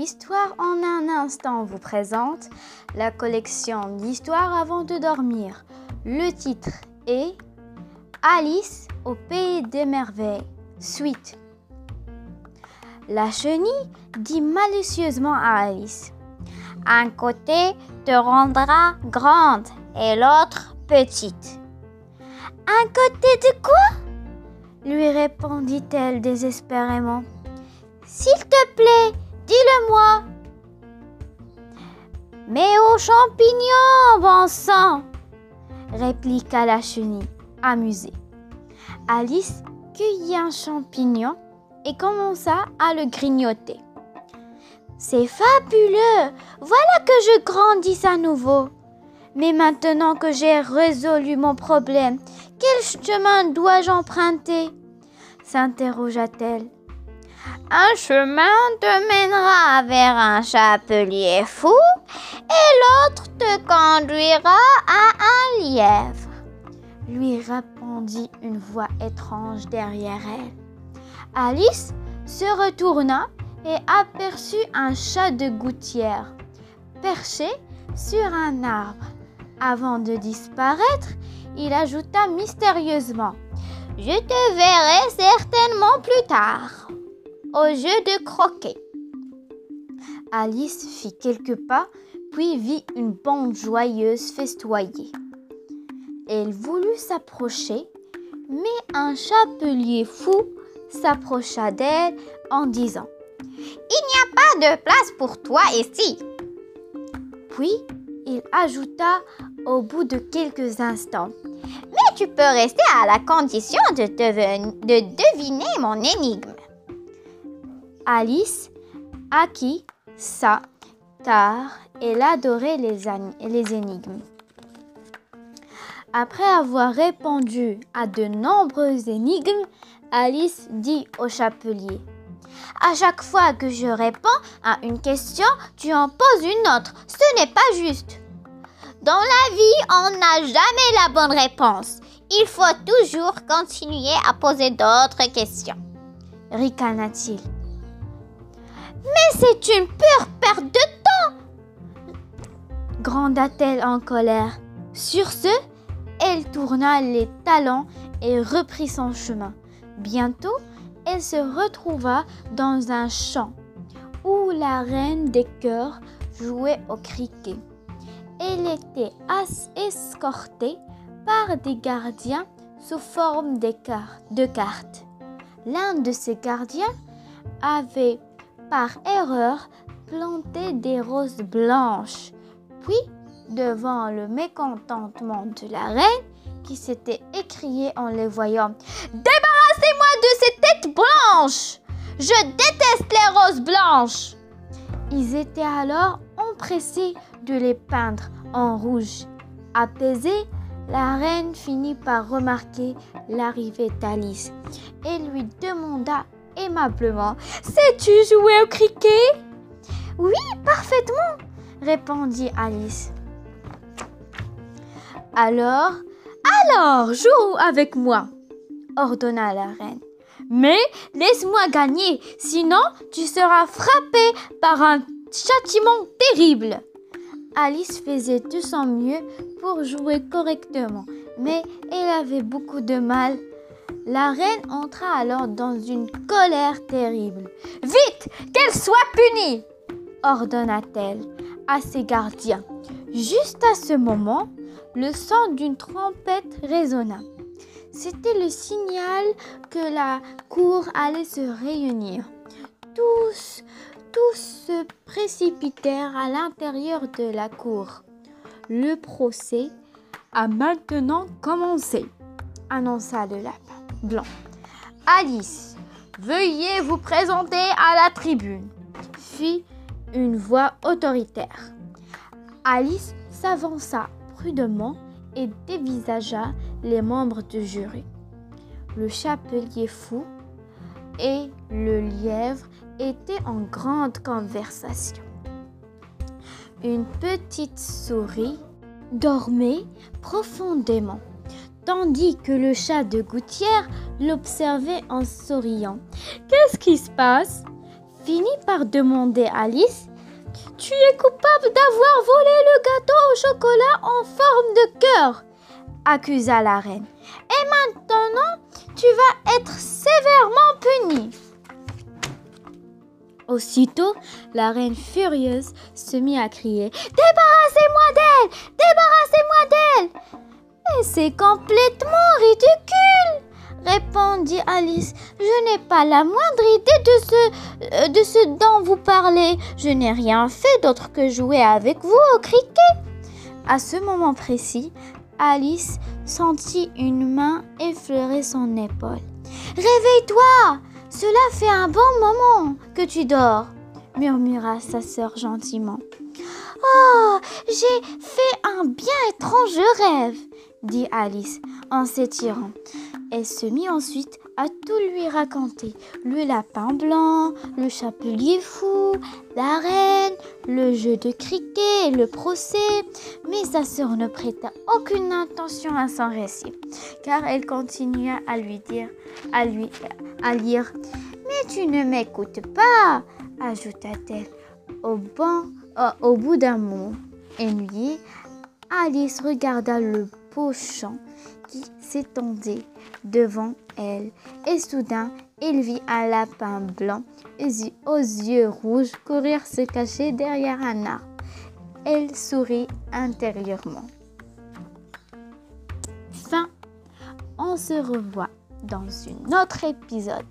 Histoire en un instant vous présente la collection d'histoires avant de dormir. Le titre est Alice au pays des merveilles. Suite. La chenille dit malicieusement à Alice Un côté te rendra grande et l'autre petite. Un côté de quoi? lui répondit-elle désespérément. S'il te plaît, dis-le-moi. Champignons, bon sang répliqua la chenille, amusée. Alice cueillit un champignon et commença à le grignoter. C'est fabuleux Voilà que je grandis à nouveau. Mais maintenant que j'ai résolu mon problème, quel chemin dois-je emprunter? s'interrogea-t-elle. Un chemin te mènera vers un chapelier fou et l'autre te conduira à un lièvre, lui répondit une voix étrange derrière elle. Alice se retourna et aperçut un chat de gouttière perché sur un arbre. Avant de disparaître, il ajouta mystérieusement Je te verrai certainement plus tard au jeu de croquet. Alice fit quelques pas, puis vit une bande joyeuse festoyer. Elle voulut s'approcher, mais un chapelier fou s'approcha d'elle en disant Il n'y a pas de place pour toi ici. Puis il ajouta au bout de quelques instants Mais tu peux rester à la condition de, de deviner mon énigme. Alice acquit ça car elle adorait les, les énigmes. Après avoir répondu à de nombreuses énigmes, Alice dit au chapelier À chaque fois que je réponds à une question, tu en poses une autre. Ce n'est pas juste. Dans la vie, on n'a jamais la bonne réponse. Il faut toujours continuer à poser d'autres questions. Ricana-t-il. Mais c'est une pure perte de temps gronda-t-elle en colère. Sur ce, elle tourna les talons et reprit son chemin. Bientôt, elle se retrouva dans un champ où la reine des cœurs jouait au cricket. Elle était escortée par des gardiens sous forme de cartes. L'un de ces gardiens avait par erreur planté des roses blanches. Puis, devant le mécontentement de la reine, qui s'était écriée en les voyant Débarrassez-moi de ces têtes blanches Je déteste les roses blanches Ils étaient alors empressés de les peindre en rouge. Apaisée, la reine finit par remarquer l'arrivée d'Alice et lui demanda Sais-tu jouer au cricket? Oui, parfaitement, répondit Alice. Alors, alors, joue avec moi, ordonna la reine. Mais laisse-moi gagner, sinon tu seras frappé par un châtiment terrible. Alice faisait tout son mieux pour jouer correctement, mais elle avait beaucoup de mal la reine entra alors dans une colère terrible. Vite, qu'elle soit punie ordonna-t-elle à ses gardiens. Juste à ce moment, le son d'une trompette résonna. C'était le signal que la cour allait se réunir. Tous, tous se précipitèrent à l'intérieur de la cour. Le procès a maintenant commencé, annonça le lapin blanc. Alice, veuillez vous présenter à la tribune, fit une voix autoritaire. Alice s'avança prudemment et dévisagea les membres du jury. Le chapelier fou et le lièvre étaient en grande conversation. Une petite souris dormait profondément tandis que le chat de gouttière l'observait en souriant. Qu'est-ce qui se passe? Finit par demander Alice Tu es coupable d'avoir volé le gâteau au chocolat en forme de cœur accusa la reine. Et maintenant, tu vas être sévèrement punie. Aussitôt, la reine furieuse se mit à crier Débarrassez-moi d'elle Débarrassez-moi d'elle C'est complètement ridicule répondit Alice. Je n'ai pas la moindre idée de ce, euh, de ce dont vous parlez. Je n'ai rien fait d'autre que jouer avec vous au cricket. À ce moment précis, Alice sentit une main effleurer son épaule. Réveille-toi Cela fait un bon moment que tu dors, murmura sa sœur gentiment. Oh, j'ai fait un bien étrange rêve, dit Alice en s'étirant. Elle se mit ensuite à tout lui raconter. Le lapin blanc, le chapelier fou, la reine, le jeu de cricket, le procès. Mais sa sœur ne prêta aucune attention à son récit, car elle continua à lui dire, à lui, à lire. Mais tu ne m'écoutes pas, ajouta-t-elle au, euh, bout d'un moment. Ennuyée, Alice regarda le qui s'étendait devant elle, et soudain il vit un lapin blanc aux yeux rouges courir se cacher derrière un arbre. Elle sourit intérieurement. Fin. On se revoit dans un autre épisode.